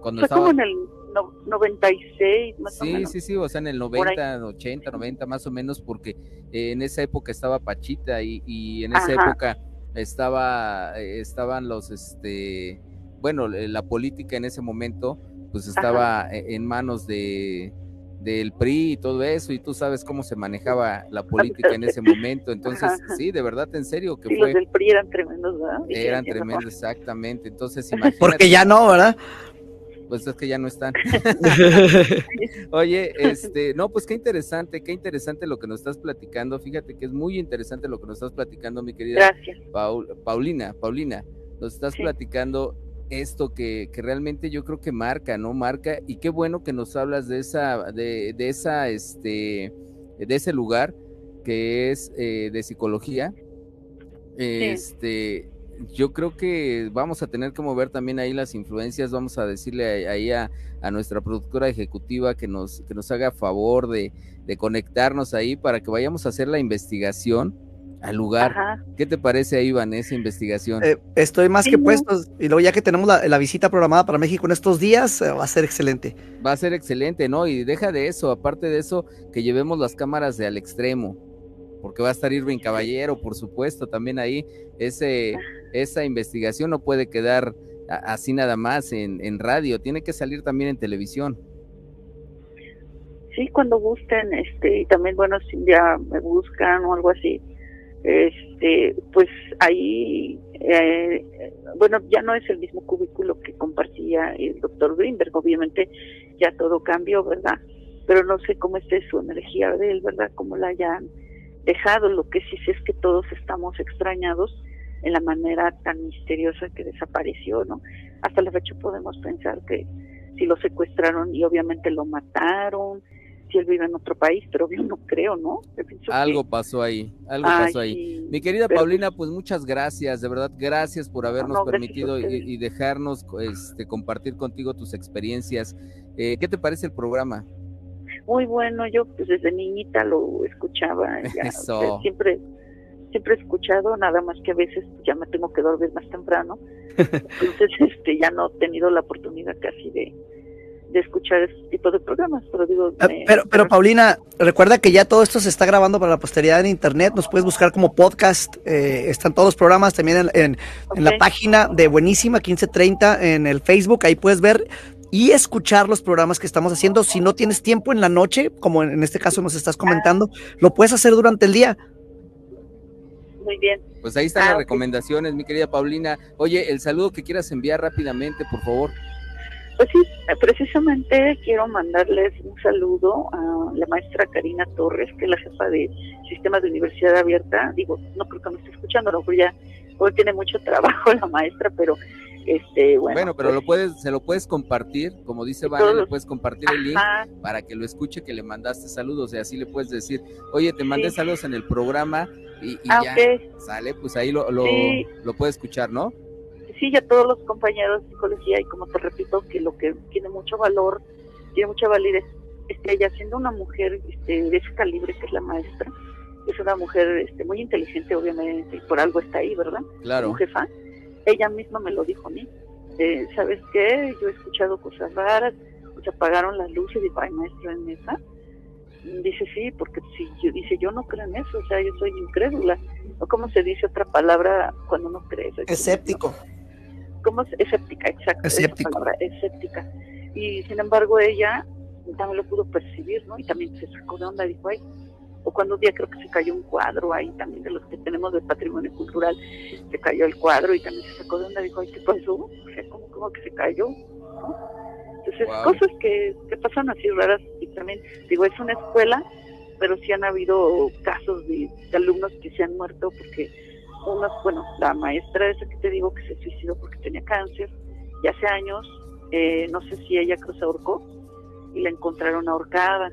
cuando Fue estaba... como en el no- 96, más o Sí, menos. sí, sí, o sea, en el ahí. 90, 80, 90 más o menos, porque eh, en esa época estaba Pachita y, y en esa Ajá. época estaba, eh, estaban los, este, bueno, eh, la política en ese momento, pues estaba e- en manos de del PRI y todo eso, y tú sabes cómo se manejaba la política en ese momento, entonces, Ajá. sí, de verdad, en serio, que Sí, fue, los del PRI eran tremendos, ¿verdad? Eran tremendos, exactamente, entonces, imagínate, Porque ya no, ¿verdad? pues es que ya no están. Oye, este, no, pues qué interesante, qué interesante lo que nos estás platicando. Fíjate que es muy interesante lo que nos estás platicando, mi querida Gracias. Paul- Paulina. Paulina, nos estás Sí. platicando esto que, que realmente yo creo que marca, ¿no? Marca, y qué bueno que nos hablas de esa, de, de esa, este, de ese lugar que es eh, de psicología. Este, yo creo que vamos a tener que mover también ahí las influencias, vamos a decirle ahí a, a nuestra productora ejecutiva que nos, que nos haga favor de, de conectarnos ahí para que vayamos a hacer la investigación al lugar. Ajá. ¿Qué te parece ahí, Iván, esa investigación? Eh, estoy más que puesto. Y luego ya que tenemos la, la visita programada para México en estos días, eh, va a ser excelente. Va a ser excelente, ¿no? Y deja de eso, aparte de eso, que llevemos las cámaras de al extremo, porque va a estar Irving Caballero, por supuesto, también ahí. Ese, esa investigación no puede quedar a- así nada más en, en radio, tiene que salir también en televisión. Sí, cuando gusten, este, y también, bueno, si día me buscan o algo así, este, pues ahí eh, bueno, ya no es el mismo cubículo que compartía el doctor Greenberg, obviamente ya todo cambió, ¿verdad? Pero no sé cómo esté su energía de él, ¿verdad? Cómo la hayan dejado, lo que sí sé es que todos estamos extrañados en la manera tan misteriosa que desapareció, ¿no? Hasta la fecha podemos pensar que si lo secuestraron y obviamente lo mataron, si él vive en otro país, pero yo no creo, ¿no? Algo pasó ahí, algo pasó ahí. Mi querida Paulina, pues muchas gracias, de verdad, gracias por habernos permitido y, dejarnos este, compartir contigo tus experiencias. Eh, ¿Qué te parece el programa? Muy bueno, yo pues desde niñita lo escuchaba, siempre siempre he escuchado, nada más que a veces ya me tengo que dormir más temprano, entonces este ya no he tenido la oportunidad casi de, de escuchar este tipo de programas, pero digo... Ah, pero, pero Paulina, recuerda que ya todo esto se está grabando para la posteridad en internet, nos puedes buscar como podcast, eh, están todos los programas también en, en, la página de Buenísima 1530 en el Facebook, ahí puedes ver y escuchar los programas que estamos haciendo. Si no tienes tiempo en la noche, como en este caso nos estás comentando, lo puedes hacer durante el día. Muy bien. Pues ahí están las ah, recomendaciones, mi querida Paulina. Oye, el saludo que quieras enviar rápidamente, por favor. Pues sí, precisamente quiero mandarles un saludo a la maestra Karina Torres, que es la jefa de Sistemas de Universidad Abierta. Digo, no creo que me esté escuchando, a lo mejor ya hoy tiene mucho trabajo la maestra, pero este, bueno. Bueno, pero lo puedes, se lo puedes compartir, como dice Vane, le puedes compartir el link para que lo escuche que le mandaste saludos, y así le puedes decir, oye, te mandé saludos en el programa y, ah, ya sale, pues ahí lo, lo, lo puede escuchar, ¿no? Sí, ya todos los compañeros de psicología, y como te repito, que lo que tiene mucho valor, tiene mucha validez, este, ella siendo una mujer este, de ese calibre que es la maestra, es una mujer este, muy inteligente, obviamente, y por algo está ahí, ¿verdad? Claro. jefa, ella misma me lo dijo a mí. Eh, ¿Sabes qué? Yo he escuchado cosas raras, se apagaron las luces, y digo, ay, maestra, ¿en esa? Dice, sí, porque si yo, dice, yo no creo en eso, o sea, yo soy incrédula. ¿O cómo se dice otra palabra cuando no crees? Escéptico. ¿Cómo es? Escéptica, exacto. Escéptica. escéptica. Y sin embargo ella también lo pudo percibir, ¿no? Y también se sacó de onda, dijo, ay, o cuando un día creo que se cayó un cuadro ahí también de los que tenemos del patrimonio cultural, se cayó el cuadro y también se sacó de onda, dijo, ay, ¿qué pasó? O sea, ¿cómo, que se cayó? Entonces, cosas que, que pasan así raras y también, digo, es una escuela, pero sí han habido casos de alumnos que se han muerto porque unos, bueno, la maestra esa que te digo que se suicidó porque tenía cáncer, y hace años, eh, no sé si ella cruzó ahorcó y la encontraron ahorcada.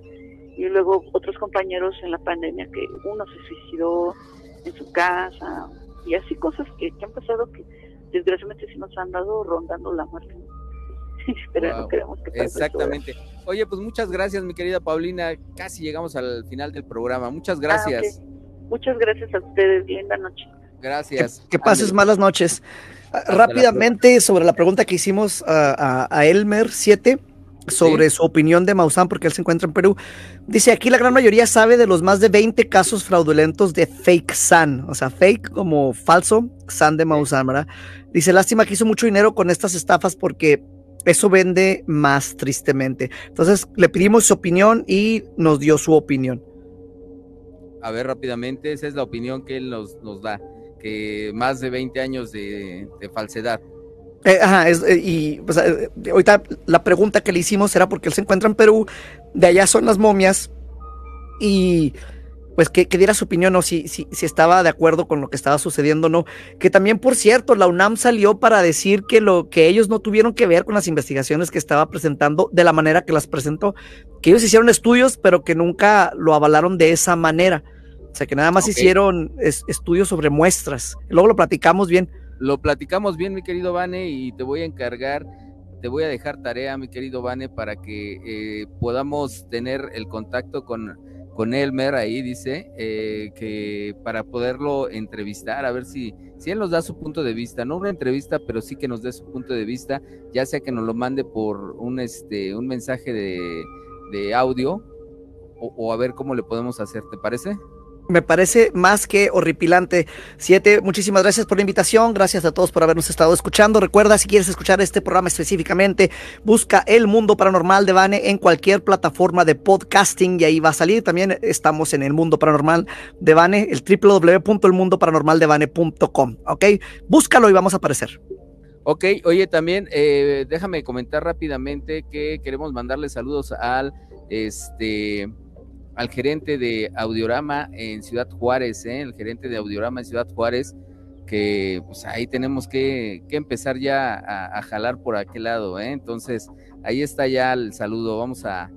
Y luego otros compañeros en la pandemia que uno se suicidó en su casa, y así cosas que, han pasado que desgraciadamente sí nos han dado rondando la muerte. Pero no queremos que Exactamente. Oye, pues muchas gracias, mi querida Paulina. Casi llegamos al final del programa. Muchas gracias. Ah, Muchas gracias a ustedes. Linda noche. Gracias. Que, pases malas noches. Ah, rápidamente sobre la pregunta que hicimos a, Elmer 7 sobre su opinión de Maussan, porque él se encuentra en Perú. Dice, aquí la gran mayoría sabe de los más de 20 casos fraudulentos de fake San, o sea, fake como falso San de Maussan, ¿verdad? Dice, lástima que hizo mucho dinero con estas estafas porque eso vende más tristemente. Entonces, le pedimos su opinión y nos dio su opinión. A ver, rápidamente, esa es la opinión que él nos, nos da que más de 20 años de, falsedad. Eh, ajá, eh, y pues, ahorita la pregunta que le hicimos era porque él se encuentra en Perú, de allá son las momias, y pues que, diera su opinión, o si, si, si, estaba de acuerdo con lo que estaba sucediendo, no. Que también, por cierto, la UNAM salió para decir que lo que ellos no tuvieron que ver con las investigaciones que estaba presentando de la manera que las presentó, que ellos hicieron estudios, pero que nunca lo avalaron de esa manera. O sea, que nada más hicieron estudios sobre muestras. Luego lo platicamos bien. Lo platicamos bien, mi querido Vane, y te voy a encargar, te voy a dejar tarea, mi querido Vane, para que eh, podamos tener el contacto con, con Elmer ahí, dice, eh, que para poderlo entrevistar, a ver si, si él nos da su punto de vista, no una entrevista, pero sí que nos dé su punto de vista, ya sea que nos lo mande por un, este, un mensaje de, audio, o, o a ver cómo le podemos hacer, ¿te parece? Me parece más que horripilante. Siete, muchísimas gracias por la invitación. Gracias a todos por habernos estado escuchando. Recuerda, si quieres escuchar este programa específicamente, busca El Mundo Paranormal de Vane en cualquier plataforma de podcasting y ahí va a salir. También estamos en El Mundo Paranormal de Vane, el www.elmundoparanormaldevane.com. Ok, búscalo y vamos a aparecer. Ok, oye, también eh, déjame comentar rápidamente que queremos mandarle saludos al este al gerente de Audiorama en Ciudad Juárez, ¿eh? el gerente de Audiorama en Ciudad Juárez, que pues ahí tenemos que, empezar ya a, jalar por aquel lado, ¿eh? entonces ahí está ya el saludo, vamos a,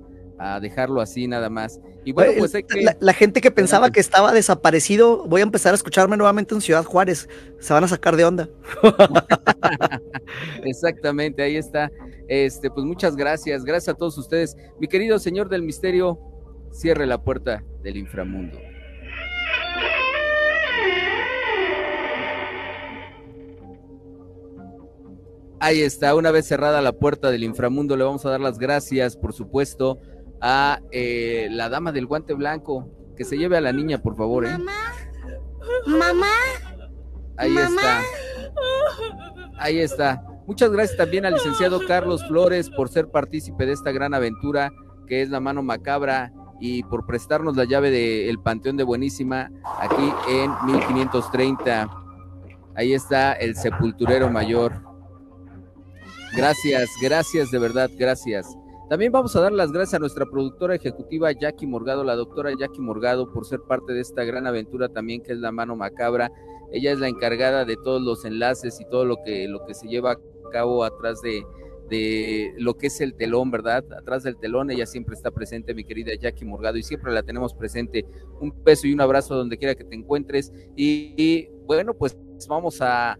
dejarlo así nada más. Y bueno, pues la, gente que pensaba que estaba desaparecido, voy a empezar a escucharme nuevamente en Ciudad Juárez, se van a sacar de onda. Exactamente, ahí está. Este, pues muchas gracias, gracias a todos ustedes. Mi querido señor del misterio, cierre la puerta del inframundo. Ahí está, una vez cerrada la puerta del inframundo, le vamos a dar las gracias, por supuesto, a eh, la dama del guante blanco. Que se lleve a la niña, por favor. ¿eh? Mamá. Mamá. Ahí está. Ahí está. Muchas gracias también al licenciado Carlos Flores por ser partícipe de esta gran aventura que es la mano macabra y por prestarnos la llave del Panteón de Buenísima aquí en 1530. Ahí está el sepulturero mayor. Gracias, gracias de verdad, gracias. También vamos a dar las gracias a nuestra productora ejecutiva Jackie Morgado, la doctora Jackie Morgado, por ser parte de esta gran aventura también que es la mano macabra. Ella es la encargada de todos los enlaces y todo lo que, lo que se lleva a cabo atrás de, de lo que es el telón, ¿verdad? Atrás del telón ella siempre está presente, mi querida Jackie Morgado, y siempre la tenemos presente. Un beso y un abrazo donde quiera que te encuentres. Y, bueno, pues vamos a,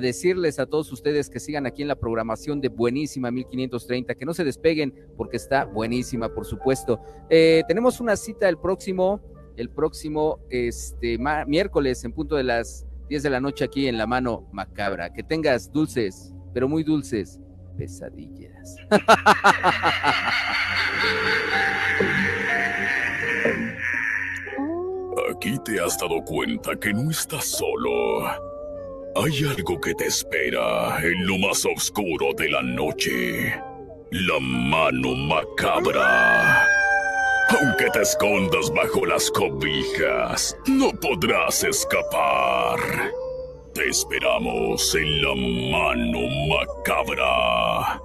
decirles a todos ustedes que sigan aquí en la programación de Buenísima 1530, que no se despeguen porque está buenísima, por supuesto. Eh, tenemos una cita el próximo, el próximo este, miércoles en punto de las 10 de la noche aquí en La Mano Macabra. Que tengas dulces, pero muy dulces pesadillas. Aquí te has dado cuenta que no estás solo. Hay algo que te espera en lo más oscuro de la noche. La mano macabra. Aunque te escondas bajo las cobijas, no podrás escapar. Te esperamos en la mano macabra.